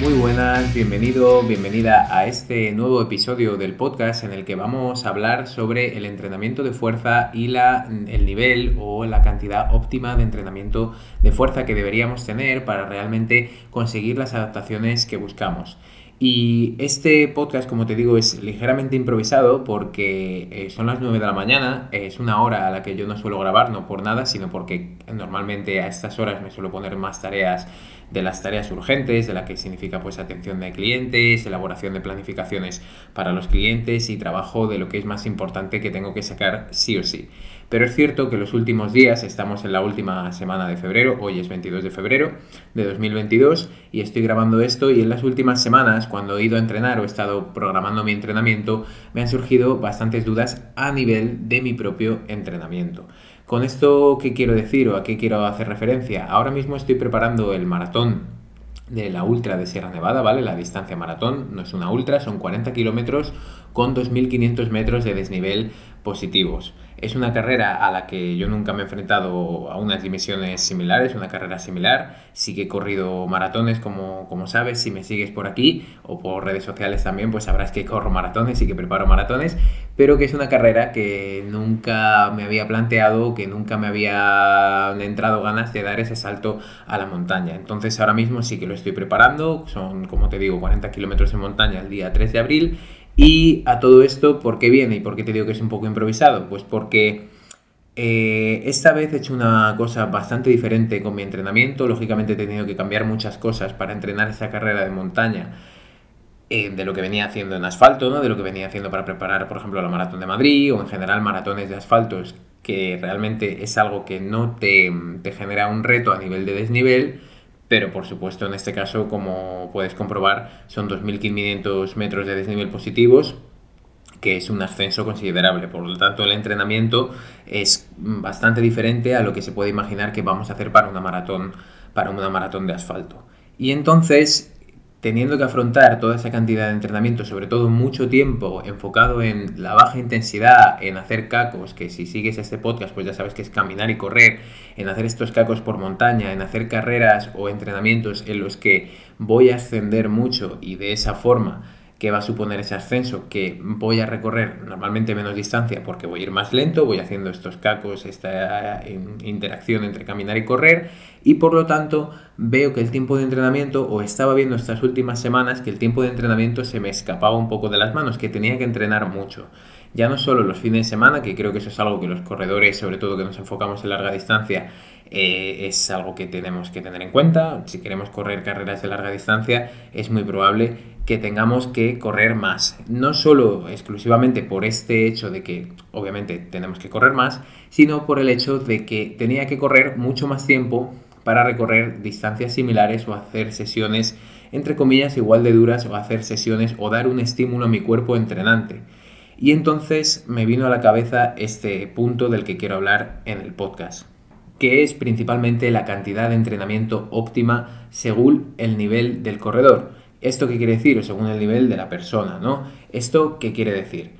Muy buenas, bienvenido, bienvenida a este nuevo episodio del podcast en el que vamos a hablar sobre el entrenamiento de fuerza y la, el nivel o la cantidad óptima de entrenamiento de fuerza que deberíamos tener para realmente conseguir las adaptaciones que buscamos. Y este podcast, como te digo, es ligeramente improvisado porque eh, son las 9 de la mañana, es una hora a la que yo no suelo grabar, no por nada, sino porque normalmente a estas horas me suelo poner más tareas de las tareas urgentes, de la que significa pues atención de clientes, elaboración de planificaciones para los clientes y trabajo de lo que es más importante que tengo que sacar sí o sí. Pero es cierto que los últimos días, estamos en la última semana de febrero, hoy es 22 de febrero de 2022 y estoy grabando esto y en las últimas semanas, cuando he ido a entrenar o he estado programando mi entrenamiento, me han surgido bastantes dudas a nivel de mi propio entrenamiento. Con esto, ¿qué quiero decir o a qué quiero hacer referencia? Ahora mismo estoy preparando el maratón de la ultra de Sierra Nevada, ¿vale? La distancia maratón no es una ultra, son 40 kilómetros con 2.500 metros de desnivel positivos. Es una carrera a la que yo nunca me he enfrentado a unas dimensiones similares, una carrera similar. Sí que he corrido maratones, como, como sabes, si me sigues por aquí o por redes sociales también, pues sabrás que corro maratones y que preparo maratones, pero que es una carrera que nunca me había planteado, que nunca me había entrado ganas de dar ese salto a la montaña. Entonces ahora mismo sí que lo estoy preparando, son, como te digo, 40 kilómetros en montaña el día 3 de abril y a todo esto, ¿por qué viene y por qué te digo que es un poco improvisado? Pues porque eh, esta vez he hecho una cosa bastante diferente con mi entrenamiento. Lógicamente he tenido que cambiar muchas cosas para entrenar esta carrera de montaña eh, de lo que venía haciendo en asfalto, ¿no? de lo que venía haciendo para preparar, por ejemplo, la maratón de Madrid o en general maratones de asfaltos, que realmente es algo que no te, te genera un reto a nivel de desnivel pero por supuesto en este caso, como puedes comprobar, son 2.500 metros de desnivel positivos, que es un ascenso considerable. Por lo tanto, el entrenamiento es bastante diferente a lo que se puede imaginar que vamos a hacer para una maratón, para una maratón de asfalto. Y entonces teniendo que afrontar toda esa cantidad de entrenamiento, sobre todo mucho tiempo enfocado en la baja intensidad, en hacer cacos, que si sigues este podcast pues ya sabes que es caminar y correr, en hacer estos cacos por montaña, en hacer carreras o entrenamientos en los que voy a ascender mucho y de esa forma que va a suponer ese ascenso, que voy a recorrer normalmente menos distancia porque voy a ir más lento, voy haciendo estos cacos, esta eh, interacción entre caminar y correr, y por lo tanto veo que el tiempo de entrenamiento, o estaba viendo estas últimas semanas que el tiempo de entrenamiento se me escapaba un poco de las manos, que tenía que entrenar mucho. Ya no solo los fines de semana, que creo que eso es algo que los corredores, sobre todo que nos enfocamos en larga distancia, eh, es algo que tenemos que tener en cuenta. Si queremos correr carreras de larga distancia, es muy probable que tengamos que correr más. No solo exclusivamente por este hecho de que obviamente tenemos que correr más, sino por el hecho de que tenía que correr mucho más tiempo para recorrer distancias similares o hacer sesiones entre comillas igual de duras o hacer sesiones o dar un estímulo a mi cuerpo entrenante. Y entonces me vino a la cabeza este punto del que quiero hablar en el podcast, que es principalmente la cantidad de entrenamiento óptima según el nivel del corredor. ¿Esto qué quiere decir? según el nivel de la persona, ¿no? ¿Esto qué quiere decir?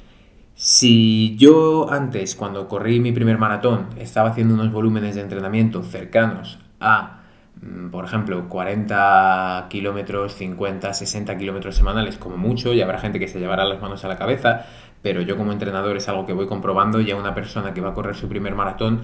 Si yo antes, cuando corrí mi primer maratón, estaba haciendo unos volúmenes de entrenamiento cercanos a, mm, por ejemplo, 40 kilómetros, 50, 60 kilómetros semanales como mucho, y habrá gente que se llevará las manos a la cabeza, pero yo como entrenador es algo que voy comprobando, ya una persona que va a correr su primer maratón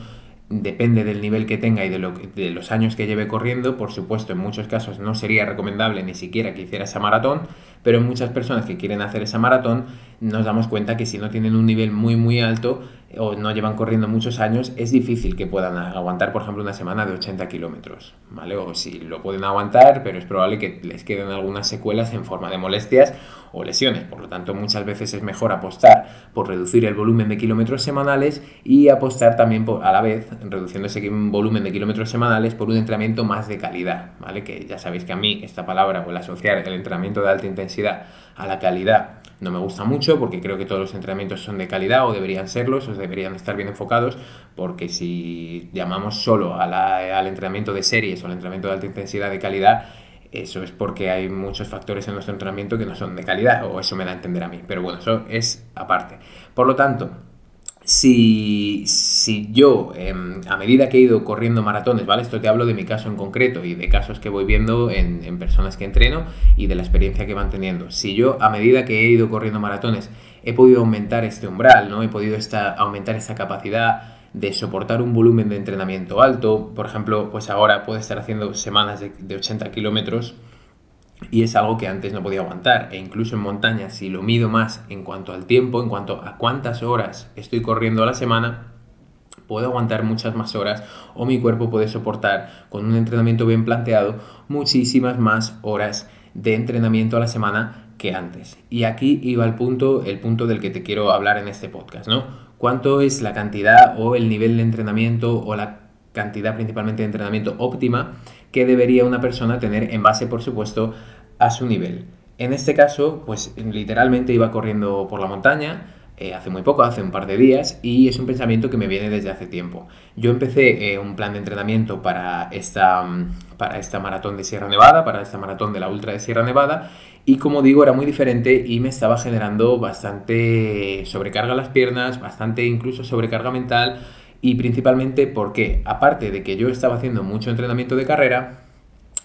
depende del nivel que tenga y de, lo, de los años que lleve corriendo. Por supuesto, en muchos casos no sería recomendable ni siquiera que hiciera esa maratón, pero en muchas personas que quieren hacer esa maratón nos damos cuenta que si no tienen un nivel muy muy alto o no llevan corriendo muchos años, es difícil que puedan aguantar, por ejemplo, una semana de 80 kilómetros, ¿vale? O si lo pueden aguantar, pero es probable que les queden algunas secuelas en forma de molestias o lesiones. Por lo tanto, muchas veces es mejor apostar por reducir el volumen de kilómetros semanales y apostar también por, a la vez, reduciendo ese volumen de kilómetros semanales, por un entrenamiento más de calidad, ¿vale? Que ya sabéis que a mí esta palabra, o el asociar el entrenamiento de alta intensidad a la calidad, no me gusta mucho porque creo que todos los entrenamientos son de calidad o deberían serlos, deberían estar bien enfocados, porque si llamamos solo al entrenamiento de series o al entrenamiento de alta intensidad de calidad, eso es porque hay muchos factores en nuestro entrenamiento que no son de calidad, o eso me da a entender a mí. Pero bueno, eso es aparte. Por lo tanto, si, si yo, em, a medida que he ido corriendo maratones, ¿vale? Esto te hablo de mi caso en concreto y de casos que voy viendo en, en personas que entreno y de la experiencia que van teniendo. Si yo, a medida que he ido corriendo maratones, he podido aumentar este umbral, ¿no? He podido aumentar esta capacidad de soportar un volumen de entrenamiento alto. Por ejemplo, pues ahora puede estar haciendo semanas de, 80 kilómetros y es algo que antes no podía aguantar. E incluso en montaña, si lo mido más en cuanto al tiempo, en cuanto a cuántas horas estoy corriendo a la semana, puedo aguantar muchas más horas o mi cuerpo puede soportar con un entrenamiento bien planteado muchísimas más horas de entrenamiento a la semana que antes. Y aquí iba el punto, el punto del que te quiero hablar en este podcast, ¿no? cuánto es la cantidad o el nivel de entrenamiento o la cantidad principalmente de entrenamiento óptima que debería una persona tener en base, por supuesto, a su nivel. En este caso, pues literalmente iba corriendo por la montaña, eh, hace muy poco, hace un par de días, y es un pensamiento que me viene desde hace tiempo. Yo empecé eh, un plan de entrenamiento para esta, mm, para esta maratón de Sierra Nevada, para esta maratón de la Ultra de Sierra Nevada, y como digo, era muy diferente y me estaba generando bastante sobrecarga las piernas, bastante incluso sobrecarga mental, y principalmente porque, aparte de que yo estaba haciendo mucho entrenamiento de carrera,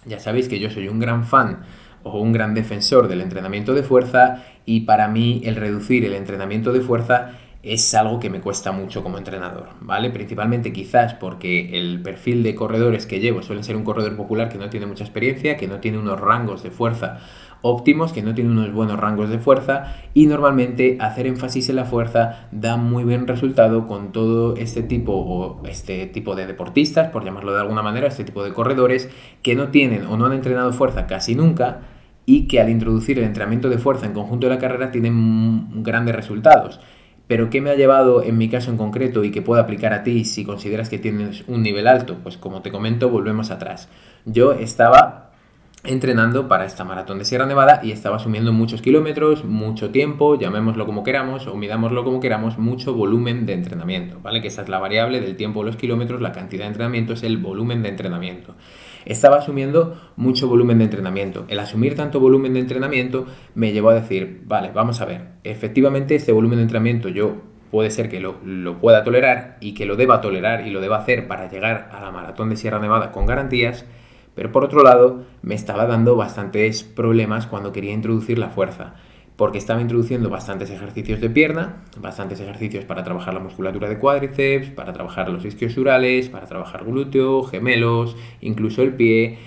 ya sabéis que yo soy un gran fan o un gran defensor del entrenamiento de fuerza y para mí el reducir el entrenamiento de fuerza es algo que me cuesta mucho como entrenador, ¿vale? Principalmente quizás porque el perfil de corredores que llevo suele ser un corredor popular que no tiene mucha experiencia, que no tiene unos rangos de fuerza óptimos, que no tiene unos buenos rangos de fuerza y normalmente hacer énfasis en la fuerza da muy buen resultado con todo este tipo o este tipo de deportistas, por llamarlo de alguna manera, este tipo de corredores que no tienen o no han entrenado fuerza casi nunca y que al introducir el entrenamiento de fuerza en conjunto de la carrera tienen grandes resultados. Pero ¿qué me ha llevado en mi caso en concreto y que puedo aplicar a ti si consideras que tienes un nivel alto? Pues como te comento, volvemos atrás. Yo estaba entrenando para esta maratón de Sierra Nevada y estaba asumiendo muchos kilómetros, mucho tiempo, llamémoslo como queramos o midámoslo como queramos, mucho volumen de entrenamiento, ¿vale? Que esa es la variable del tiempo de los kilómetros, la cantidad de entrenamiento es el volumen de entrenamiento. Estaba asumiendo mucho volumen de entrenamiento. El asumir tanto volumen de entrenamiento me llevó a decir, vale, vamos a ver, efectivamente este volumen de entrenamiento yo puede ser que lo, lo pueda tolerar y que lo deba tolerar y lo deba hacer para llegar a la maratón de Sierra Nevada con garantías, pero por otro lado, me estaba dando bastantes problemas cuando quería introducir la fuerza, porque estaba introduciendo bastantes ejercicios de pierna, bastantes ejercicios para trabajar la musculatura de cuádriceps, para trabajar los isquiosurales, para trabajar glúteo, gemelos, incluso el pie,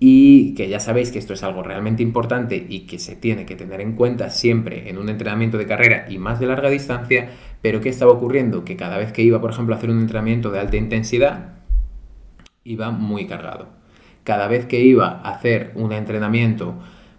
y que ya sabéis que esto es algo realmente importante y que se tiene que tener en cuenta siempre en un entrenamiento de carrera y más de larga distancia, pero ¿qué estaba ocurriendo? Que cada vez que iba, por ejemplo, a hacer un entrenamiento de alta intensidad, iba muy cargado cada vez que iba a hacer un entrenamiento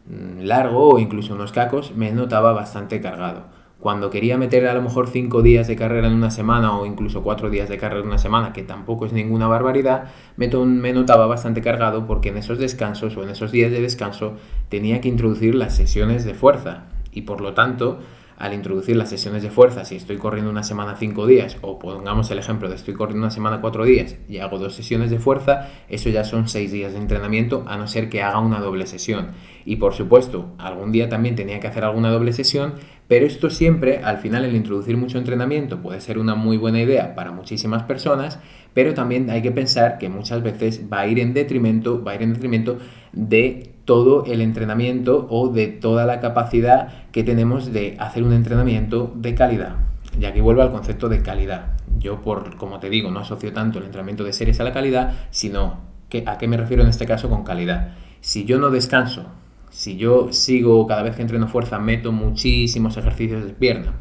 largo o incluso unos cacos, me notaba bastante cargado. Cuando quería meter a lo mejor 5 días de carrera en una semana o incluso 4 días de carrera en una semana, que tampoco es ninguna barbaridad, me, me notaba bastante cargado porque en esos descansos o en esos días de descanso tenía que introducir las sesiones de fuerza y por lo tanto al introducir las sesiones de fuerza, si estoy corriendo una semana cinco días, o pongamos el ejemplo de estoy corriendo una semana cuatro días y hago dos sesiones de fuerza, eso ya son seis días de entrenamiento, a no ser que haga una doble sesión. Y por supuesto, algún día también tenía que hacer alguna doble sesión, pero esto siempre, al final, el introducir mucho entrenamiento puede ser una muy buena idea para muchísimas personas, pero también hay que pensar que muchas veces va a ir en detrimento, va a ir en detrimento de todo el entrenamiento o de toda la capacidad que tenemos de hacer un entrenamiento de calidad. Y aquí vuelvo al concepto de calidad. Yo, por como te digo, no asocio tanto el entrenamiento de series a la calidad, sino que, a qué me refiero en este caso con calidad. Si yo no descanso, si yo sigo cada vez que entreno fuerza, meto muchísimos ejercicios de pierna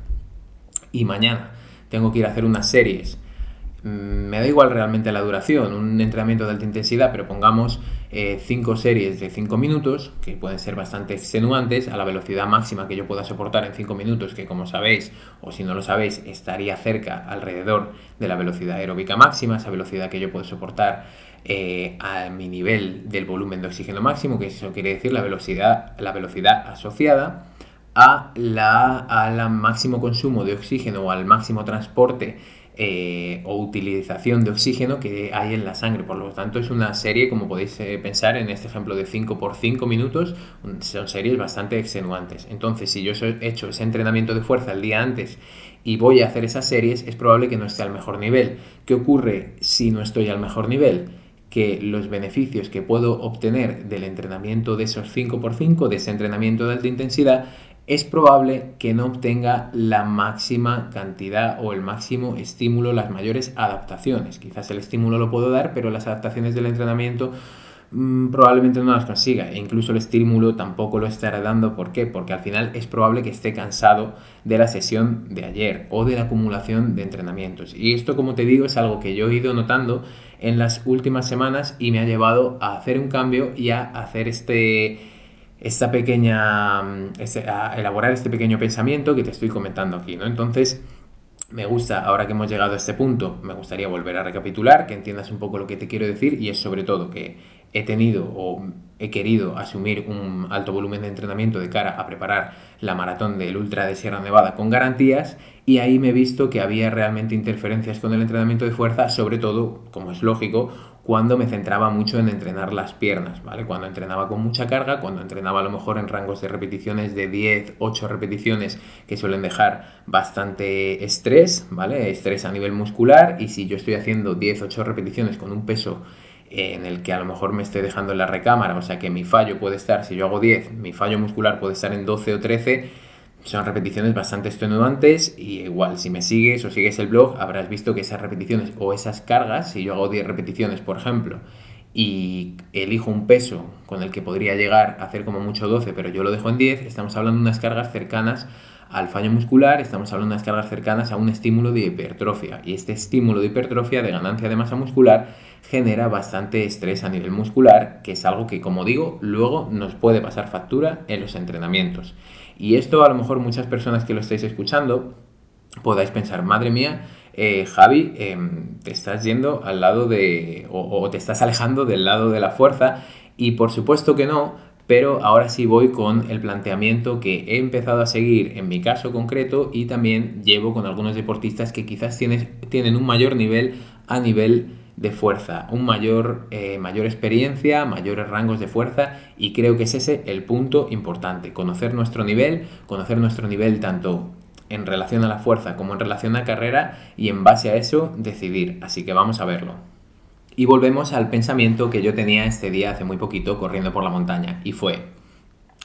y mañana tengo que ir a hacer unas series me da igual realmente la duración, un entrenamiento de alta intensidad, pero pongamos 5 eh, series de 5 minutos, que pueden ser bastante extenuantes, a la velocidad máxima que yo pueda soportar en 5 minutos, que como sabéis, o si no lo sabéis, estaría cerca alrededor de la velocidad aeróbica máxima, esa velocidad que yo puedo soportar eh, a mi nivel del volumen de oxígeno máximo, que eso quiere decir la velocidad, la velocidad asociada a la máximo consumo de oxígeno o al máximo transporte eh, o utilización de oxígeno que hay en la sangre. Por lo tanto, es una serie, como podéis eh, pensar en este ejemplo de 5 por 5 minutos, son series bastante extenuantes. Entonces, si yo he hecho ese entrenamiento de fuerza el día antes y voy a hacer esas series, es probable que no esté al mejor nivel. ¿Qué ocurre si no estoy al mejor nivel? que los beneficios que puedo obtener del entrenamiento de esos 5x5, de ese entrenamiento de alta intensidad, es probable que no obtenga la máxima cantidad o el máximo estímulo, las mayores adaptaciones. Quizás el estímulo lo puedo dar, pero las adaptaciones del entrenamiento mm, probablemente no las consiga. E incluso el estímulo tampoco lo estará dando. ¿Por qué? Porque al final es probable que esté cansado de la sesión de ayer o de la acumulación de entrenamientos. Y esto, como te digo, es algo que yo he ido notando en las últimas semanas y me ha llevado a hacer un cambio y a hacer este esta pequeña, mm, a elaborar este pequeño pensamiento que te estoy comentando aquí, ¿no? Entonces, me gusta, ahora que hemos llegado a este punto, me gustaría volver a recapitular, que entiendas un poco lo que te quiero decir y es sobre todo que he tenido o he querido asumir un alto volumen de entrenamiento de cara a preparar la maratón del Ultra de Sierra Nevada con garantías y ahí me he visto que había realmente interferencias con el entrenamiento de fuerza, sobre todo, como es lógico, cuando me centraba mucho en entrenar las piernas, ¿vale? Cuando entrenaba con mucha carga, cuando entrenaba a lo mejor en rangos de repeticiones de 10, 8 repeticiones que suelen dejar bastante estrés, ¿vale? Estrés a nivel muscular y si yo estoy haciendo 10, 8 repeticiones con un peso en el que a lo mejor me esté dejando en la recámara, o sea que mi fallo puede estar, si yo hago 10, mi fallo muscular puede estar en 12 o 13, son repeticiones bastante extenuantes y igual si me sigues o sigues el blog habrás visto que esas repeticiones o esas cargas, si yo hago 10 repeticiones por ejemplo y elijo un peso con el que podría llegar a hacer como mucho 12 pero yo lo dejo en 10, estamos hablando de unas cargas cercanas al fallo muscular, estamos hablando de unas cargas cercanas a un estímulo de hipertrofia y este estímulo de hipertrofia de ganancia de masa muscular genera bastante estrés a nivel muscular que es algo que como digo luego nos puede pasar factura en los entrenamientos. Y esto a lo mejor muchas personas que lo estáis escuchando podáis pensar, madre mía, eh, Javi, em, te estás yendo al lado de, o, te estás alejando del lado de la fuerza y por supuesto que no, pero ahora sí voy con el planteamiento que he empezado a seguir en mi caso concreto y también llevo con algunos deportistas que quizás tienen un mayor nivel a nivel de fuerza, un mayor, eh, mayor experiencia, mayores rangos de fuerza y creo que es ese el punto importante, conocer nuestro nivel, conocer nuestro nivel tanto en relación a la fuerza como en relación a carrera y en base a eso decidir. Así que vamos a verlo. Y volvemos al pensamiento que yo tenía este día hace muy poquito corriendo por la montaña y fue,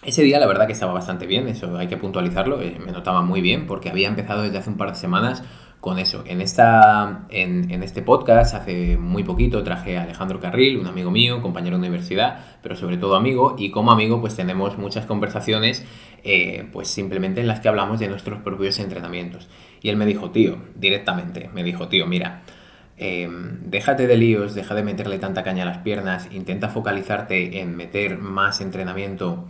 ese día la verdad que estaba bastante bien, eso hay que puntualizarlo, eh, me notaba muy bien porque había empezado desde hace un par de semanas con eso. En, esta, en, este podcast, hace muy poquito, traje a Alejandro Carril, un amigo mío, compañero de universidad, pero sobre todo amigo, y como amigo pues tenemos muchas conversaciones, eh, pues simplemente en las que hablamos de nuestros propios entrenamientos. Y él me dijo, tío, directamente, me dijo, tío, mira, em, déjate de líos, deja de meterle tanta caña a las piernas, intenta focalizarte en meter más entrenamiento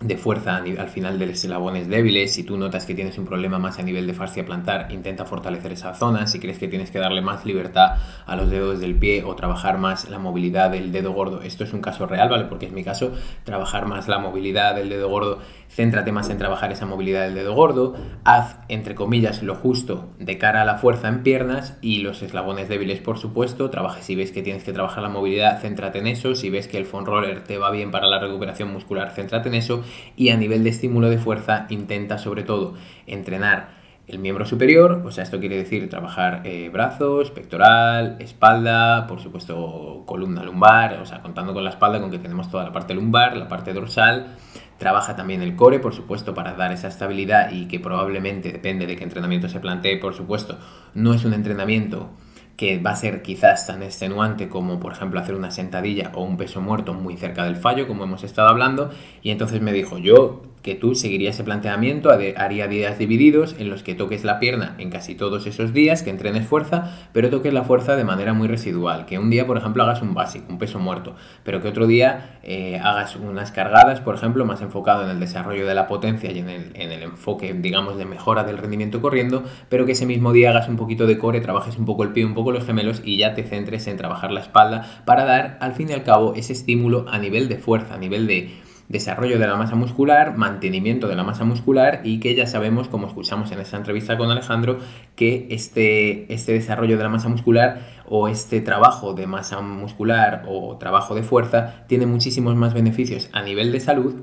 de fuerza al final de los eslabones débiles. Si tú notas que tienes un problema más a nivel de fascia plantar, intenta fortalecer esa zona. Si crees que tienes que darle más libertad a los dedos del pie o trabajar más la movilidad del dedo gordo, esto es un caso real, ¿vale? Porque es mi caso, trabajar más la movilidad del dedo gordo céntrate más en trabajar esa movilidad del dedo gordo, haz, entre comillas, lo justo de cara a la fuerza en piernas y los eslabones débiles, por supuesto, trabaja si ves que tienes que trabajar la movilidad, céntrate en eso, si ves que el foam roller te va bien para la recuperación muscular, céntrate en eso y a nivel de estímulo de fuerza intenta sobre todo entrenar el miembro superior, o sea, esto quiere decir trabajar eh, brazos, pectoral, espalda, por supuesto columna lumbar, o sea, contando con la espalda, con que tenemos toda la parte lumbar, la parte dorsal, Trabaja también el core, por supuesto, para dar esa estabilidad y que probablemente, depende de qué entrenamiento se plantee, por supuesto, no es un entrenamiento que va a ser quizás tan extenuante como por ejemplo hacer una sentadilla o un peso muerto muy cerca del fallo, como hemos estado hablando, y entonces me dijo, yo que tú seguirías ese planteamiento, haría días divididos en los que toques la pierna en casi todos esos días, que entrenes fuerza, pero toques la fuerza de manera muy residual. Que un día, por ejemplo, hagas un básico, un peso muerto, pero que otro día eh, hagas unas cargadas, por ejemplo, más enfocado en el desarrollo de la potencia y en el, en el enfoque, digamos, de mejora del rendimiento corriendo, pero que ese mismo día hagas un poquito de core, trabajes un poco el pie, un poco los gemelos y ya te centres en trabajar la espalda para dar, al fin y al cabo, ese estímulo a nivel de fuerza, a nivel de desarrollo de la masa muscular, mantenimiento de la masa muscular y que ya sabemos, como escuchamos en esta entrevista con Alejandro, que este, este desarrollo de la masa muscular o este trabajo de masa muscular o trabajo de fuerza tiene muchísimos más beneficios a nivel de salud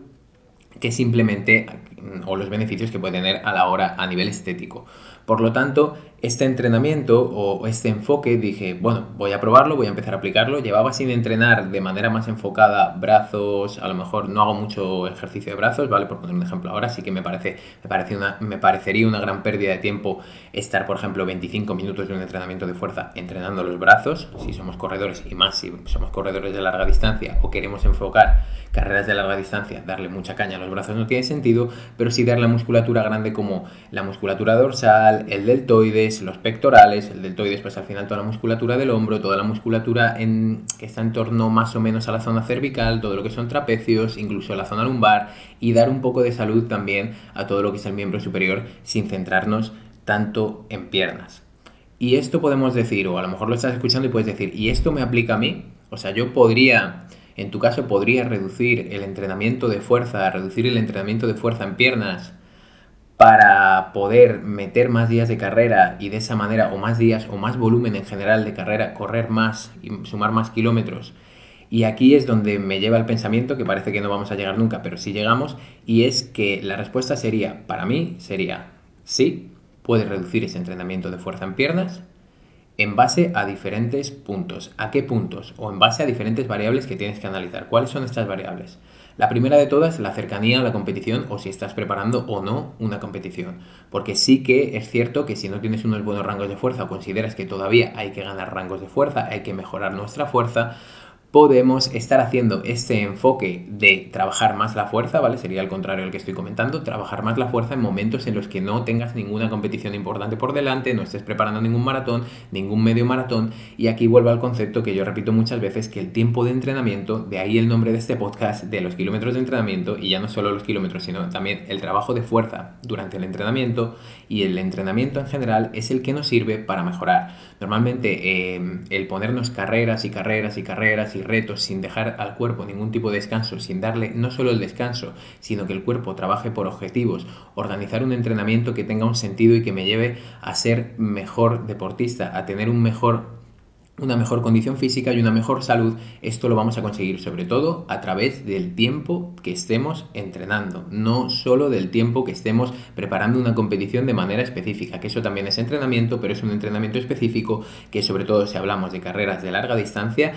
que simplemente o los beneficios que puede tener a la hora a nivel estético. Por lo tanto, este entrenamiento o este enfoque dije, bueno, voy a probarlo, voy a empezar a aplicarlo. Llevaba sin entrenar de manera más enfocada brazos, a lo mejor no hago mucho ejercicio de brazos, ¿vale? Por poner un ejemplo ahora, sí que me, parece, me, parece una, me parecería una gran pérdida de tiempo estar, por ejemplo, 25 minutos de un entrenamiento de fuerza entrenando los brazos, si somos corredores y más si somos corredores de larga distancia o queremos enfocar carreras de larga distancia, darle mucha caña a los brazos no tiene sentido, pero sí dar la musculatura grande como la musculatura dorsal, el deltoides, los pectorales, el deltoides pues al final toda la musculatura del hombro, toda la musculatura en, que está en torno más o menos a la zona cervical, todo lo que son trapecios, incluso la zona lumbar y dar un poco de salud también a todo lo que es el miembro superior sin centrarnos tanto en piernas. Y esto podemos decir, o a lo mejor lo estás escuchando y puedes decir, ¿y esto me aplica a mí? O sea, yo podría en tu caso podrías reducir el entrenamiento de fuerza, reducir el entrenamiento de fuerza en piernas para poder meter más días de carrera y de esa manera, o más días, o más volumen en general de carrera, correr más y sumar más kilómetros. Y aquí es donde me lleva el pensamiento, que parece que no vamos a llegar nunca, pero sí llegamos, y es que la respuesta sería, para mí, sería, sí, puedes reducir ese entrenamiento de fuerza en piernas, en base a diferentes puntos. ¿A qué puntos? O en base a diferentes variables que tienes que analizar. ¿Cuáles son estas variables? La primera de todas, la cercanía a la competición o si estás preparando o no una competición. Porque sí que es cierto que si no tienes unos buenos rangos de fuerza o consideras que todavía hay que ganar rangos de fuerza, hay que mejorar nuestra fuerza, podemos estar haciendo este enfoque de trabajar más la fuerza, ¿vale? Sería al contrario al que estoy comentando, trabajar más la fuerza en momentos en los que no tengas ninguna competición importante por delante, no estés preparando ningún maratón, ningún medio maratón, y aquí vuelvo al concepto que yo repito muchas veces, que el tiempo de entrenamiento, de ahí el nombre de este podcast, de los kilómetros de entrenamiento, y ya no solo los kilómetros, sino también el trabajo de fuerza durante el entrenamiento, y el entrenamiento en general es el que nos sirve para mejorar. Normalmente eh, el ponernos carreras y carreras y carreras y retos sin dejar al cuerpo ningún tipo de descanso, sin darle no solo el descanso, sino que el cuerpo trabaje por objetivos, organizar un entrenamiento que tenga un sentido y que me lleve a ser mejor deportista, a tener un mejor una mejor condición física y una mejor salud, esto lo vamos a conseguir sobre todo a través del tiempo que estemos entrenando, no solo del tiempo que estemos preparando una competición de manera específica, que eso también es entrenamiento, pero es un entrenamiento específico que sobre todo si hablamos de carreras de larga distancia,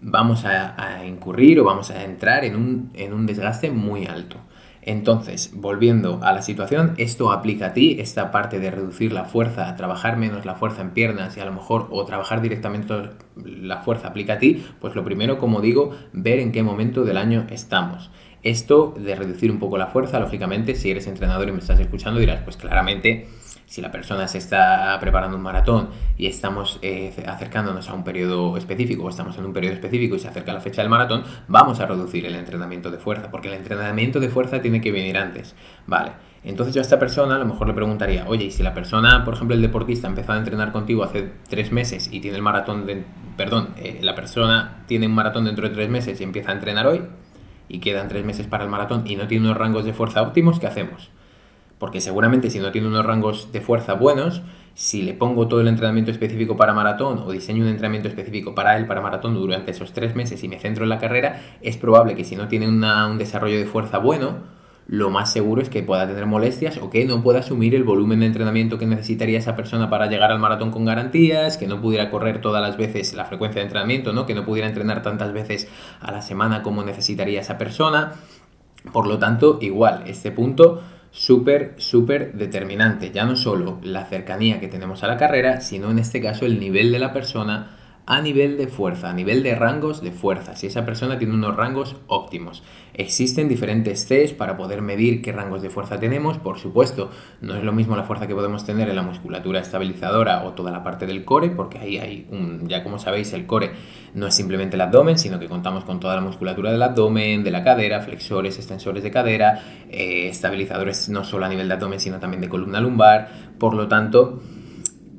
vamos a, incurrir o vamos a entrar en un, en un desgaste muy alto. Entonces, volviendo a la situación, esto aplica a ti, esta parte de reducir la fuerza, trabajar menos la fuerza en piernas y a lo mejor o trabajar directamente la fuerza aplica a ti, pues lo primero, como digo, ver en qué momento del año estamos. Esto de reducir un poco la fuerza, lógicamente, si eres entrenador y me estás escuchando, dirás, pues claramente si la persona se está preparando un maratón y estamos eh, acercándonos a un periodo específico o estamos en un periodo específico y se acerca la fecha del maratón, vamos a reducir el entrenamiento de fuerza, porque el entrenamiento de fuerza tiene que venir antes. Vale, entonces yo a esta persona a lo mejor le preguntaría, oye, y si la persona, por ejemplo, el deportista empezó a entrenar contigo hace tres meses y tiene el maratón, de, perdón, eh, la persona tiene un maratón dentro de tres meses y empieza a entrenar hoy y quedan tres meses para el maratón y no tiene unos rangos de fuerza óptimos, ¿qué hacemos? Porque seguramente si no tiene unos rangos de fuerza buenos, si le pongo todo el entrenamiento específico para maratón o diseño un entrenamiento específico para él, para maratón, durante esos tres meses y me centro en la carrera, es probable que si no tiene un desarrollo de fuerza bueno, lo más seguro es que pueda tener molestias o que no pueda asumir el volumen de entrenamiento que necesitaría esa persona para llegar al maratón con garantías, que no pudiera correr todas las veces la frecuencia de entrenamiento, ¿no? que no pudiera entrenar tantas veces a la semana como necesitaría esa persona. Por lo tanto, igual, este punto súper, súper determinante. Ya no solo la cercanía que tenemos a la carrera, sino en este caso el nivel de la persona a nivel de fuerza, a nivel de rangos de fuerza, si esa persona tiene unos rangos óptimos. Existen diferentes test para poder medir qué rangos de fuerza tenemos, por supuesto, no es lo mismo la fuerza que podemos tener en la musculatura estabilizadora o toda la parte del core, porque ahí hay un, ya como sabéis, el core no es simplemente el abdomen, sino que contamos con toda la musculatura del abdomen, de la cadera, flexores, extensores de cadera, eh, estabilizadores no solo a nivel de abdomen, sino también de columna lumbar, por lo tanto,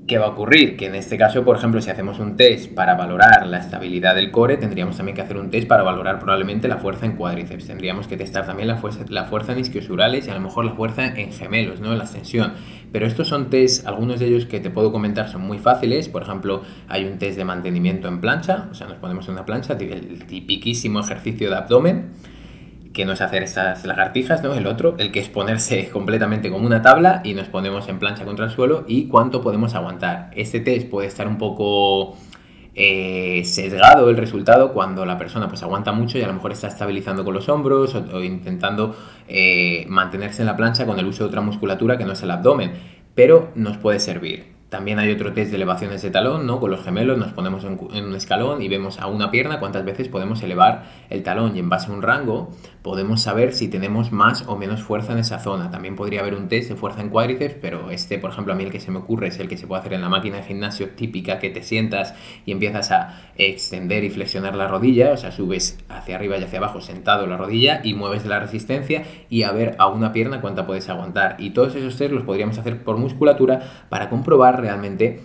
¿Qué va a ocurrir? Que en este caso, por ejemplo, si hacemos un test para valorar la estabilidad del core, tendríamos también que hacer un test para valorar probablemente la fuerza en cuádriceps. Tendríamos que testar también la fuerza, la fuerza en isquiosurales y a lo mejor la fuerza en gemelos, ¿no? En la extensión. Pero estos son test, algunos de ellos que te puedo comentar son muy fáciles. Por ejemplo, hay un test de mantenimiento en plancha, o sea, nos ponemos en una plancha, el tipiquísimo ejercicio de abdomen que no es hacer esas lagartijas, ¿no? El otro, el que es ponerse completamente como una tabla y nos ponemos en plancha contra el suelo y cuánto podemos aguantar. Este test puede estar un poco eh, sesgado el resultado cuando la persona pues aguanta mucho y a lo mejor está estabilizando con los hombros o, intentando eh, mantenerse en la plancha con el uso de otra musculatura que no es el abdomen, pero nos puede servir. También hay otro test de elevaciones de talón, ¿no? Con los gemelos nos ponemos en, un escalón y vemos a una pierna cuántas veces podemos elevar el talón y en base a un rango podemos saber si tenemos más o menos fuerza en esa zona. También podría haber un test de fuerza en cuádriceps, pero este, por ejemplo, a mí el que se me ocurre es el que se puede hacer en la máquina de gimnasio típica que te sientas y empiezas a extender y flexionar la rodilla, o sea, subes hacia arriba y hacia abajo sentado la rodilla y mueves la resistencia y a ver a una pierna cuánta puedes aguantar. Y todos esos test los podríamos hacer por musculatura para comprobar realmente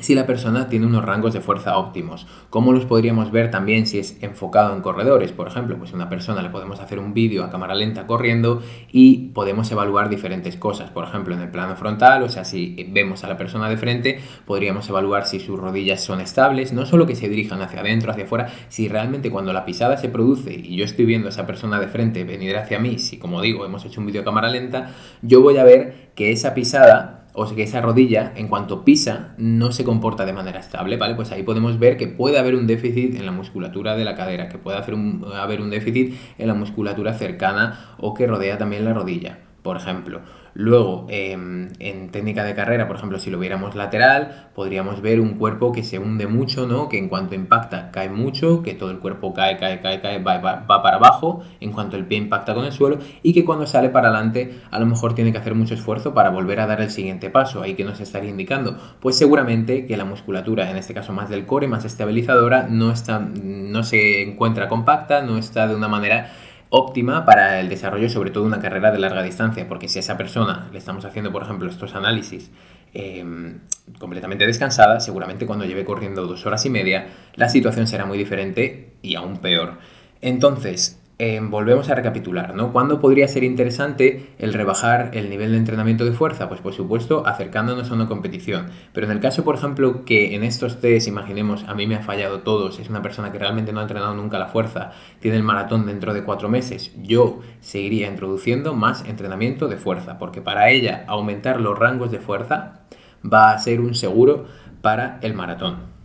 si la persona tiene unos rangos de fuerza óptimos. ¿Cómo los podríamos ver también si es enfocado en corredores? Por ejemplo, pues una persona le podemos hacer un vídeo a cámara lenta corriendo y podemos evaluar diferentes cosas. Por ejemplo, en el plano frontal, o sea, si vemos a la persona de frente, podríamos evaluar si sus rodillas son estables, no solo que se dirijan hacia adentro, hacia afuera, si realmente cuando la pisada se produce y yo estoy viendo a esa persona de frente venir hacia mí, si como digo, hemos hecho un vídeo a cámara lenta, yo voy a ver que esa pisada o sea que esa rodilla, en cuanto pisa, no se comporta de manera estable, ¿vale? Pues ahí podemos ver que puede haber un déficit en la musculatura de la cadera, que puede haber un, haber un déficit en la musculatura cercana o que rodea también la rodilla, por ejemplo. Luego, em, en técnica de carrera, por ejemplo, si lo viéramos lateral, podríamos ver un cuerpo que se hunde mucho, ¿no? Que en cuanto impacta cae mucho, que todo el cuerpo cae, cae, cae, cae, va, va, para abajo en cuanto el pie impacta con el suelo y que cuando sale para adelante a lo mejor tiene que hacer mucho esfuerzo para volver a dar el siguiente paso. Ahí que nos estaría indicando, pues seguramente que la musculatura, en este caso más del core, más estabilizadora, no, está, no se encuentra compacta, no está de una manera óptima para el desarrollo sobre todo de una carrera de larga distancia, porque si a esa persona le estamos haciendo, por ejemplo, estos análisis em, completamente descansada, seguramente cuando lleve corriendo dos horas y media, la situación será muy diferente y aún peor. Entonces, Em, volvemos a recapitular, ¿no? ¿Cuándo podría ser interesante el rebajar el nivel de entrenamiento de fuerza? Pues por supuesto acercándonos a una competición. Pero en el caso, por ejemplo, que en estos test, imaginemos, a mí me ha fallado todos, es una persona que realmente no ha entrenado nunca la fuerza, tiene el maratón dentro de cuatro meses, yo seguiría introduciendo más entrenamiento de fuerza, porque para ella aumentar los rangos de fuerza va a ser un seguro para el maratón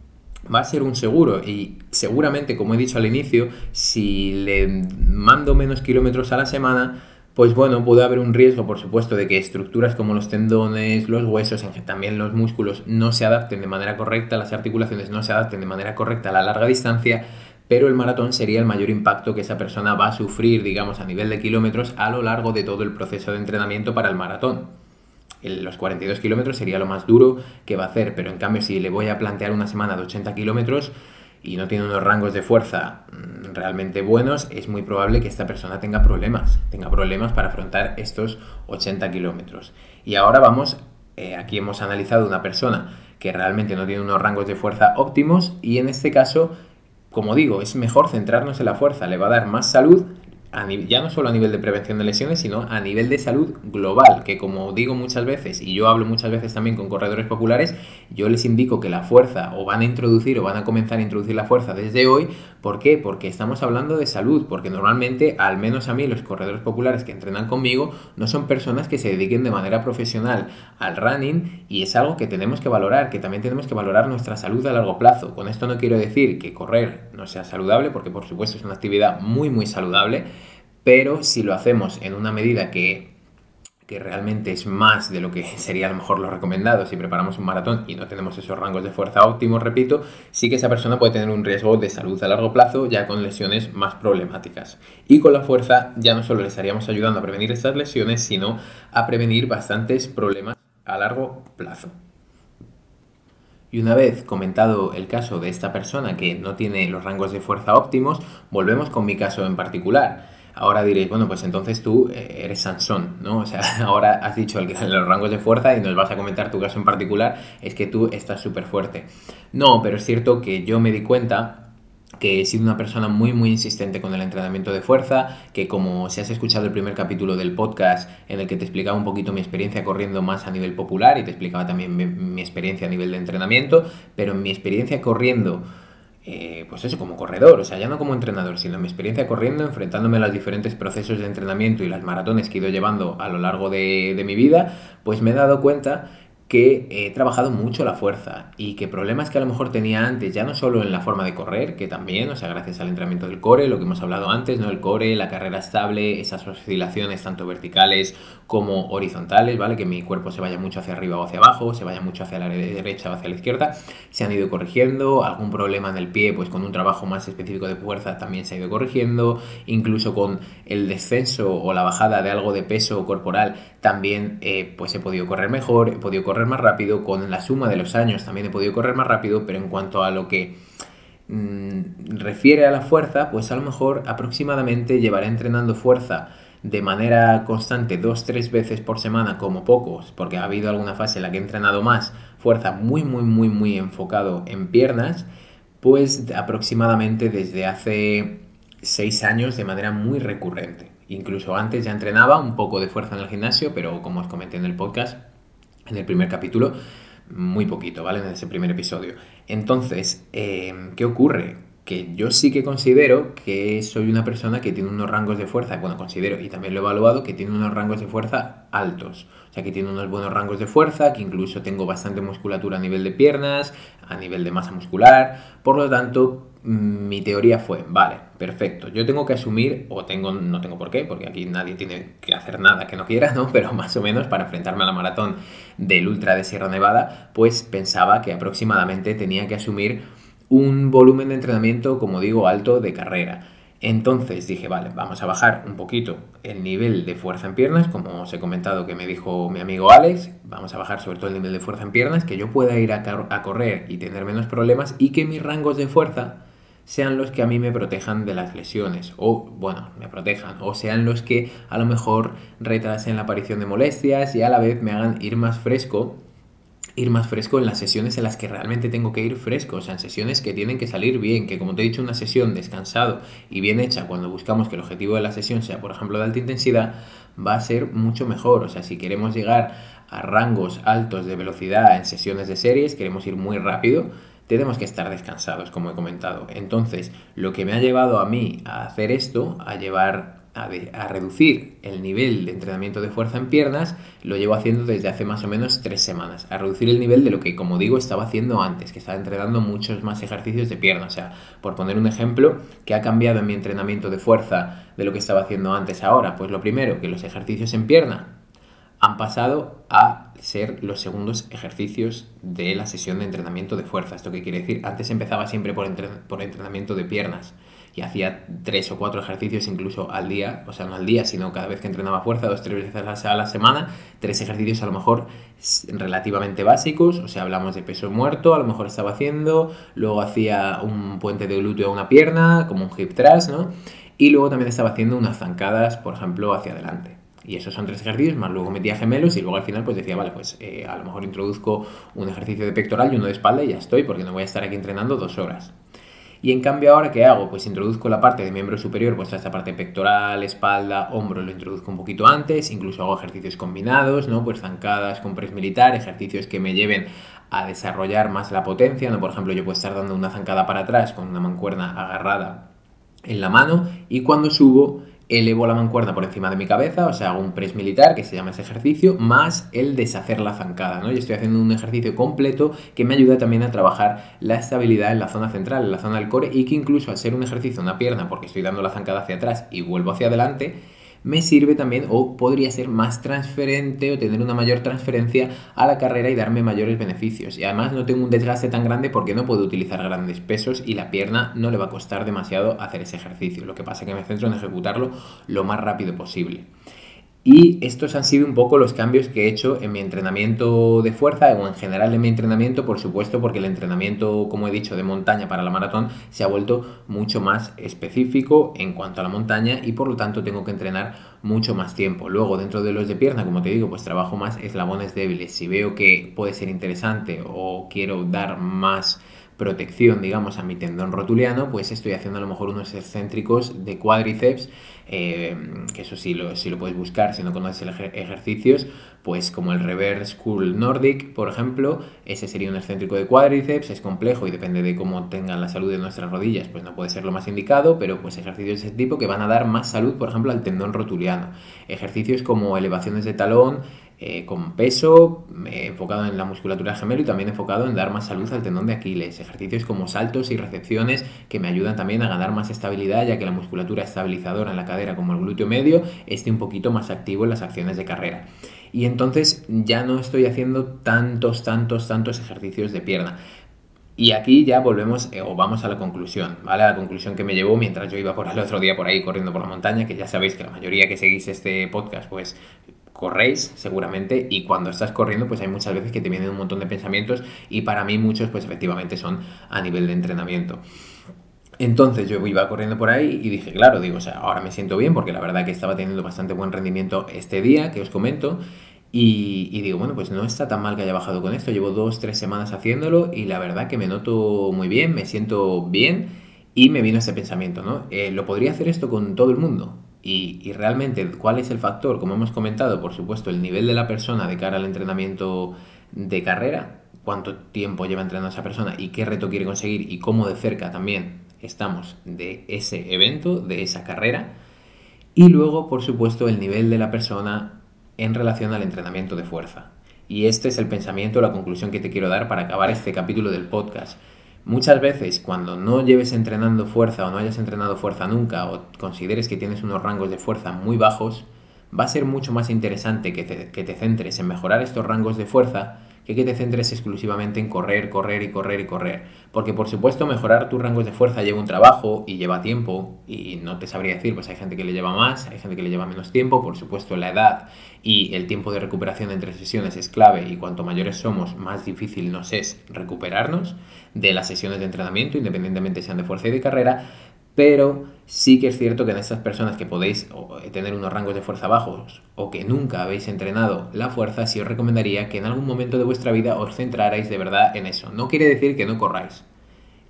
va a ser un seguro. Y seguramente, como he dicho al inicio, si le mando menos kilómetros a la semana, pues bueno, puede haber un riesgo, por supuesto, de que estructuras como los tendones, los huesos, también los músculos, no se adapten de manera correcta, las articulaciones no se adapten de manera correcta a la larga distancia, pero el maratón sería el mayor impacto que esa persona va a sufrir, digamos, a nivel de kilómetros a lo largo de todo el proceso de entrenamiento para el maratón los 42 kilómetros sería lo más duro que va a hacer, pero en cambio si le voy a plantear una semana de 80 kilómetros y no tiene unos rangos de fuerza mm, realmente buenos, es muy probable que esta persona tenga problemas, tenga problemas para afrontar estos 80 kilómetros. Y ahora vamos, eh, aquí hemos analizado una persona que realmente no tiene unos rangos de fuerza óptimos y en este caso, como digo, es mejor centrarnos en la fuerza, le va a dar más salud ya no solo a nivel de prevención de lesiones, sino a nivel de salud global, que como digo muchas veces, y yo hablo muchas veces también con corredores populares, yo les indico que la fuerza o van a introducir o van a comenzar a introducir la fuerza desde hoy. ¿Por qué? Porque estamos hablando de salud, porque normalmente, al menos a mí, los corredores populares que entrenan conmigo, no son personas que se dediquen de manera profesional al running y es algo que tenemos que valorar, que también tenemos que valorar nuestra salud a largo plazo. Con esto no quiero decir que correr no sea saludable, porque por supuesto es una actividad muy, muy saludable pero si lo hacemos en una medida que, realmente es más de lo que sería a lo mejor lo recomendado si preparamos un maratón y no tenemos esos rangos de fuerza óptimos, repito, sí que esa persona puede tener un riesgo de salud a largo plazo ya con lesiones más problemáticas. Y con la fuerza ya no solo le estaríamos ayudando a prevenir estas lesiones, sino a prevenir bastantes problemas a largo plazo. Y una vez comentado el caso de esta persona que no tiene los rangos de fuerza óptimos, volvemos con mi caso en particular. Ahora diréis, bueno, pues entonces tú eh, eres Sansón, ¿no? O sea, ahora has dicho el, los rangos de fuerza y nos vas a comentar tu caso en particular, es que tú estás súper fuerte. No, pero es cierto que yo me di cuenta que he sido una persona muy muy insistente con el entrenamiento de fuerza, que como si has escuchado el primer capítulo del podcast en el que te explicaba un poquito mi experiencia corriendo más a nivel popular y te explicaba también mi, mi experiencia a nivel de entrenamiento, pero en mi experiencia corriendo eh, pues eso, como corredor, o sea, ya no como entrenador, sino mi experiencia corriendo, enfrentándome a los diferentes procesos de entrenamiento y las maratones que he ido llevando a lo largo de, de mi vida, pues me he dado cuenta que he trabajado mucho la fuerza y que problemas que a lo mejor tenía antes, ya no solo en la forma de correr, que también, o sea, gracias al entrenamiento del core, lo que hemos hablado antes, ¿no? El core, la carrera estable, esas oscilaciones tanto verticales como horizontales, ¿vale? Que mi cuerpo se vaya mucho hacia arriba o hacia abajo, se vaya mucho hacia la derecha o hacia la izquierda, se han ido corrigiendo, algún problema en el pie, pues con un trabajo más específico de fuerza también se ha ido corrigiendo, incluso con el descenso o la bajada de algo de peso corporal, también eh, pues he podido correr mejor, he podido correr más rápido, con la suma de los años también he podido correr más rápido, pero en cuanto a lo que mm, refiere a la fuerza, pues a lo mejor aproximadamente llevaré entrenando fuerza de manera constante dos, tres veces por semana como pocos, porque ha habido alguna fase en la que he entrenado más fuerza muy, muy, muy, muy enfocado en piernas, pues aproximadamente desde hace seis años de manera muy recurrente. Incluso antes ya entrenaba un poco de fuerza en el gimnasio, pero como os comenté en el podcast, en el primer capítulo, muy poquito, ¿vale? En ese primer episodio. Entonces, eh, ¿qué ocurre? Que yo sí que considero que soy una persona que tiene unos rangos de fuerza, bueno, considero y también lo he evaluado, que tiene unos rangos de fuerza altos. O sea, que tiene unos buenos rangos de fuerza, que incluso tengo bastante musculatura a nivel de piernas, a nivel de masa muscular. Por lo tanto, mi teoría fue, vale, perfecto, yo tengo que asumir, o tengo, no tengo por qué, porque aquí nadie tiene que hacer nada que no quiera, ¿no? Pero más o menos para enfrentarme a la maratón del Ultra de Sierra Nevada, pues pensaba que aproximadamente tenía que asumir un volumen de entrenamiento, como digo, alto de carrera. Entonces dije, vale, vamos a bajar un poquito el nivel de fuerza en piernas, como os he comentado que me dijo mi amigo Alex, vamos a bajar sobre todo el nivel de fuerza en piernas, que yo pueda ir a, a correr y tener menos problemas y que mis rangos de fuerza sean los que a mí me protejan de las lesiones, o bueno, me protejan, o sean los que a lo mejor retrasen la aparición de molestias y a la vez me hagan ir más fresco, ir más fresco en las sesiones en las que realmente tengo que ir fresco, o sea, en sesiones que tienen que salir bien, que como te he dicho, una sesión descansado y bien hecha cuando buscamos que el objetivo de la sesión sea, por ejemplo, de alta intensidad, va a ser mucho mejor, o sea, si queremos llegar a rangos altos de velocidad en sesiones de series, queremos ir muy rápido, tenemos que estar descansados, como he comentado. Entonces, lo que me ha llevado a mí a hacer esto, a llevar a, reducir el nivel de entrenamiento de fuerza en piernas, lo llevo haciendo desde hace más o menos tres semanas. A reducir el nivel de lo que, como digo, estaba haciendo antes, que estaba entrenando muchos más ejercicios de pierna. O sea, por poner un ejemplo, ¿qué ha cambiado en mi entrenamiento de fuerza de lo que estaba haciendo antes ahora? Pues lo primero, que los ejercicios en pierna han pasado a ser los segundos ejercicios de la sesión de entrenamiento de fuerza. ¿Esto qué quiere decir? Antes empezaba siempre por, entrenamiento de piernas y hacía tres o cuatro ejercicios incluso al día, o sea, no al día, sino cada vez que entrenaba fuerza, dos, tres veces a la semana, tres ejercicios a lo mejor relativamente básicos, o sea, hablamos de peso muerto, a lo mejor estaba haciendo, luego hacía un puente de glúteo a una pierna, como un hip thrust, ¿no? Y luego también estaba haciendo unas zancadas, por ejemplo, hacia adelante. Y esos son tres ejercicios, más luego metía gemelos y luego al final pues decía, vale, pues eh, a lo mejor introduzco un ejercicio de pectoral y uno de espalda y ya estoy, porque no voy a estar aquí entrenando dos horas. Y en cambio ahora, ¿qué hago? Pues introduzco la parte de miembro superior, pues esta parte pectoral, espalda, hombro, lo introduzco un poquito antes, incluso hago ejercicios combinados, ¿no? Pues zancadas con press militar, ejercicios que me lleven a desarrollar más la potencia, ¿no? Por ejemplo, yo puedo estar dando una zancada para atrás con una mancuerna agarrada en la mano y cuando subo elevo la mancuerna por encima de mi cabeza, o sea, hago un press militar, que se llama ese ejercicio, más el deshacer la zancada, ¿no? Y estoy haciendo un ejercicio completo que me ayuda también a trabajar la estabilidad en la zona central, en la zona del core, y que incluso al ser un ejercicio una pierna, porque estoy dando la zancada hacia atrás y vuelvo hacia adelante, me sirve también o podría ser más transferente o tener una mayor transferencia a la carrera y darme mayores beneficios. Y además no tengo un desgaste tan grande porque no puedo utilizar grandes pesos y la pierna no le va a costar demasiado hacer ese ejercicio. Lo que pasa es que me centro en ejecutarlo lo más rápido posible. Y estos han sido un poco los cambios que he hecho en mi entrenamiento de fuerza o en general en mi entrenamiento, por supuesto, porque el entrenamiento, como he dicho, de montaña para la maratón se ha vuelto mucho más específico en cuanto a la montaña y por lo tanto tengo que entrenar mucho más tiempo. Luego, dentro de los de pierna, como te digo, pues trabajo más eslabones débiles. Si veo que puede ser interesante o quiero dar más protección, digamos, a mi tendón rotuliano, pues estoy haciendo a lo mejor unos excéntricos de cuádriceps, eh, que eso sí lo, lo puedes buscar si no conoces el ejercicios, pues como el reverse curl nordic, por ejemplo, ese sería un excéntrico de cuádriceps, es complejo y depende de cómo tengan la salud de nuestras rodillas, pues no puede ser lo más indicado, pero pues ejercicios de ese tipo que van a dar más salud, por ejemplo, al tendón rotuliano. Ejercicios como elevaciones de talón, eh, con peso, eh, enfocado en la musculatura gemelo y también enfocado en dar más salud al tendón de Aquiles. Ejercicios como saltos y recepciones que me ayudan también a ganar más estabilidad, ya que la musculatura estabilizadora en la cadera, como el glúteo medio, esté un poquito más activo en las acciones de carrera. Y entonces ya no estoy haciendo tantos, tantos, tantos ejercicios de pierna. Y aquí ya volvemos eh, o vamos a la conclusión, ¿vale? A la conclusión que me llevó mientras yo iba por el otro día por ahí corriendo por la montaña, que ya sabéis que la mayoría que seguís este podcast, pues corréis seguramente y cuando estás corriendo pues hay muchas veces que te vienen un montón de pensamientos y para mí muchos pues efectivamente son a nivel de entrenamiento. Entonces yo iba corriendo por ahí y dije, claro, digo, o sea, ahora me siento bien porque la verdad que estaba teniendo bastante buen rendimiento este día que os comento y, digo, bueno, pues no está tan mal que haya bajado con esto, llevo dos, tres semanas haciéndolo y la verdad que me noto muy bien, me siento bien y me vino ese pensamiento, ¿no? Eh, ¿Lo podría hacer esto con todo el mundo? Y, realmente, ¿cuál es el factor? Como hemos comentado, por supuesto, el nivel de la persona de cara al entrenamiento de carrera, cuánto tiempo lleva entrenando esa persona y qué reto quiere conseguir y cómo de cerca también estamos de ese evento, de esa carrera. Y luego, por supuesto, el nivel de la persona en relación al entrenamiento de fuerza. Y este es el pensamiento, la conclusión que te quiero dar para acabar este capítulo del podcast. Muchas veces cuando no lleves entrenando fuerza o no hayas entrenado fuerza nunca o consideres que tienes unos rangos de fuerza muy bajos, va a ser mucho más interesante que te, que te centres en mejorar estos rangos de fuerza que te centres exclusivamente en correr, correr y correr y correr. Porque por supuesto mejorar tus rangos de fuerza lleva un trabajo y lleva tiempo y no te sabría decir, pues hay gente que le lleva más, hay gente que le lleva menos tiempo, por supuesto la edad y el tiempo de recuperación entre sesiones es clave y cuanto mayores somos más difícil nos es recuperarnos de las sesiones de entrenamiento, independientemente sean de fuerza y de carrera, pero sí que es cierto que en estas personas que podéis tener unos rangos de fuerza bajos o que nunca habéis entrenado la fuerza, sí os recomendaría que en algún momento de vuestra vida os centrarais de verdad en eso. No quiere decir que no corráis.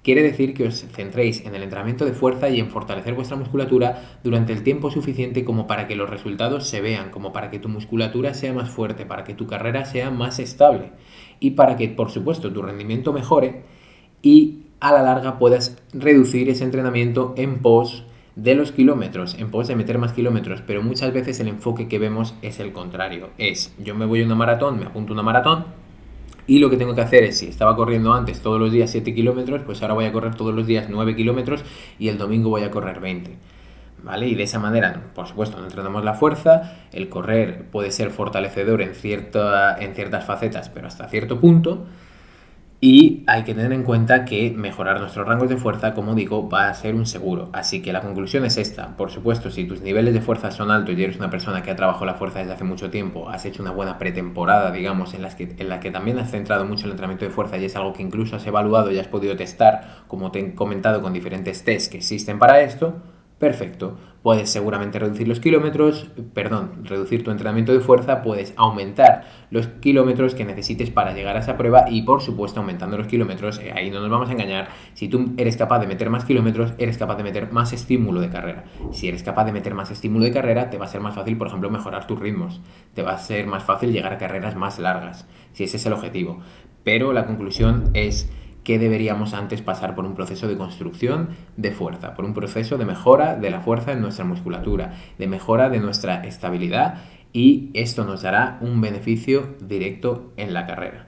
Quiere decir que os centréis en el entrenamiento de fuerza y en fortalecer vuestra musculatura durante el tiempo suficiente como para que los resultados se vean, como para que tu musculatura sea más fuerte, para que tu carrera sea más estable y para que, por supuesto, tu rendimiento mejore y a la larga puedas reducir ese entrenamiento en pos de los kilómetros, en pos de meter más kilómetros, pero muchas veces el enfoque que vemos es el contrario. Es, yo me voy a una maratón, me apunto a una maratón, y lo que tengo que hacer es, si estaba corriendo antes todos los días 7 kilómetros, pues ahora voy a correr todos los días 9 kilómetros y el domingo voy a correr 20. ¿Vale? Y de esa manera, por supuesto, no entrenamos la fuerza, el correr puede ser fortalecedor en, cierta, en ciertas facetas, pero hasta cierto punto, y hay que tener en cuenta que mejorar nuestros rangos de fuerza, como digo, va a ser un seguro. Así que la conclusión es esta. Por supuesto, si tus niveles de fuerza son altos y eres una persona que ha trabajado la fuerza desde hace mucho tiempo, has hecho una buena pretemporada, digamos, en, las que, en la que también has centrado mucho el entrenamiento de fuerza y es algo que incluso has evaluado y has podido testar, como te he comentado, con diferentes tests que existen para esto, perfecto. Puedes seguramente reducir los kilómetros, perdón, reducir tu entrenamiento de fuerza, puedes aumentar los kilómetros que necesites para llegar a esa prueba y por supuesto aumentando los kilómetros, eh, ahí no nos vamos a engañar, si tú eres capaz de meter más kilómetros, eres capaz de meter más estímulo de carrera. Si eres capaz de meter más estímulo de carrera, te va a ser más fácil, por ejemplo, mejorar tus ritmos, te va a ser más fácil llegar a carreras más largas, si ese es el objetivo. Pero la conclusión es que deberíamos antes pasar por un proceso de construcción de fuerza, por un proceso de mejora de la fuerza en nuestra musculatura, de mejora de nuestra estabilidad y esto nos dará un beneficio directo en la carrera.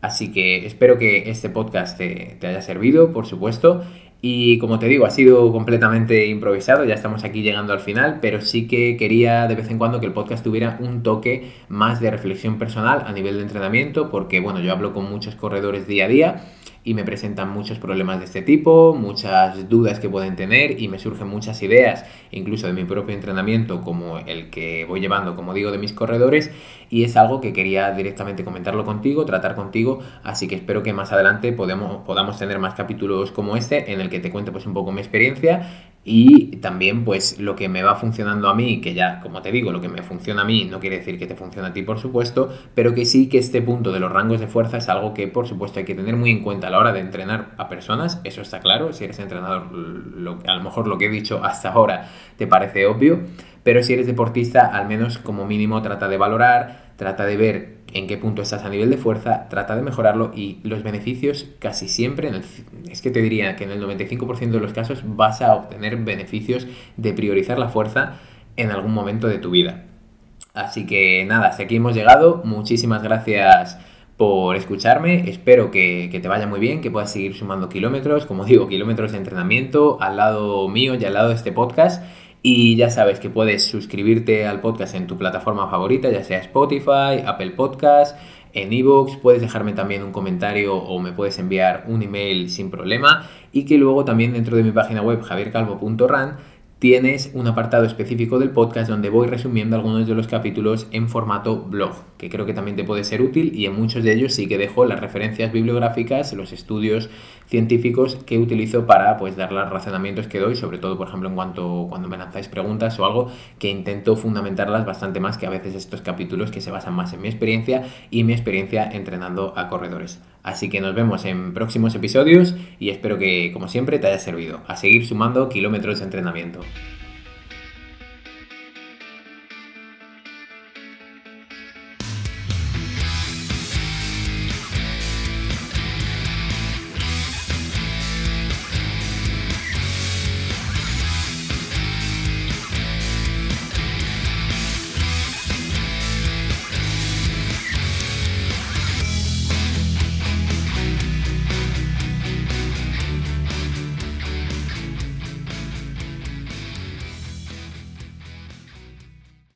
Así que espero que este podcast te, haya servido, por supuesto. Y como te digo, ha sido completamente improvisado, ya estamos aquí llegando al final, pero sí que quería de vez en cuando que el podcast tuviera un toque más de reflexión personal a nivel de entrenamiento, porque bueno, yo hablo con muchos corredores día a día y me presentan muchos problemas de este tipo, muchas dudas que pueden tener y me surgen muchas ideas, incluso de mi propio entrenamiento, como el que voy llevando, como digo, de mis corredores, y es algo que quería directamente comentarlo contigo, tratar contigo, así que espero que más adelante podamos, tener más capítulos como este en el que te cuente pues un poco mi experiencia y también pues lo que me va funcionando a mí, que ya como te digo, lo que me funciona a mí no quiere decir que te funcione a ti por supuesto, pero que sí que este punto de los rangos de fuerza es algo que por supuesto hay que tener muy en cuenta a la hora de entrenar a personas, eso está claro, si eres entrenador a lo mejor lo que he dicho hasta ahora te parece obvio, pero si eres deportista al menos como mínimo trata de valorar, trata de ver en qué punto estás a nivel de fuerza, trata de mejorarlo y los beneficios casi siempre, es que te diría que en el 95% de los casos vas a obtener beneficios de priorizar la fuerza en algún momento de tu vida. Así que nada, hasta aquí hemos llegado. Muchísimas gracias por escucharme. Espero que, que, te vaya muy bien, que puedas seguir sumando kilómetros, como digo, kilómetros de entrenamiento al lado mío y al lado de este podcast. Y ya sabes que puedes suscribirte al podcast en tu plataforma favorita, ya sea Spotify, Apple Podcast, en iVoox, puedes dejarme también un comentario o me puedes enviar un email sin problema. Y que luego también dentro de mi página web javiercalvo.ran tienes un apartado específico del podcast donde voy resumiendo algunos de los capítulos en formato blog, que creo que también te puede ser útil y en muchos de ellos sí que dejo las referencias bibliográficas, los estudios científicos que utilizo para pues dar los razonamientos que doy, sobre todo por ejemplo en cuanto cuando me lanzáis preguntas o algo que intento fundamentarlas bastante más que a veces estos capítulos que se basan más en mi experiencia y mi experiencia entrenando a corredores. Así que nos vemos en próximos episodios y espero que, como siempre, te haya servido. A seguir sumando kilómetros de entrenamiento.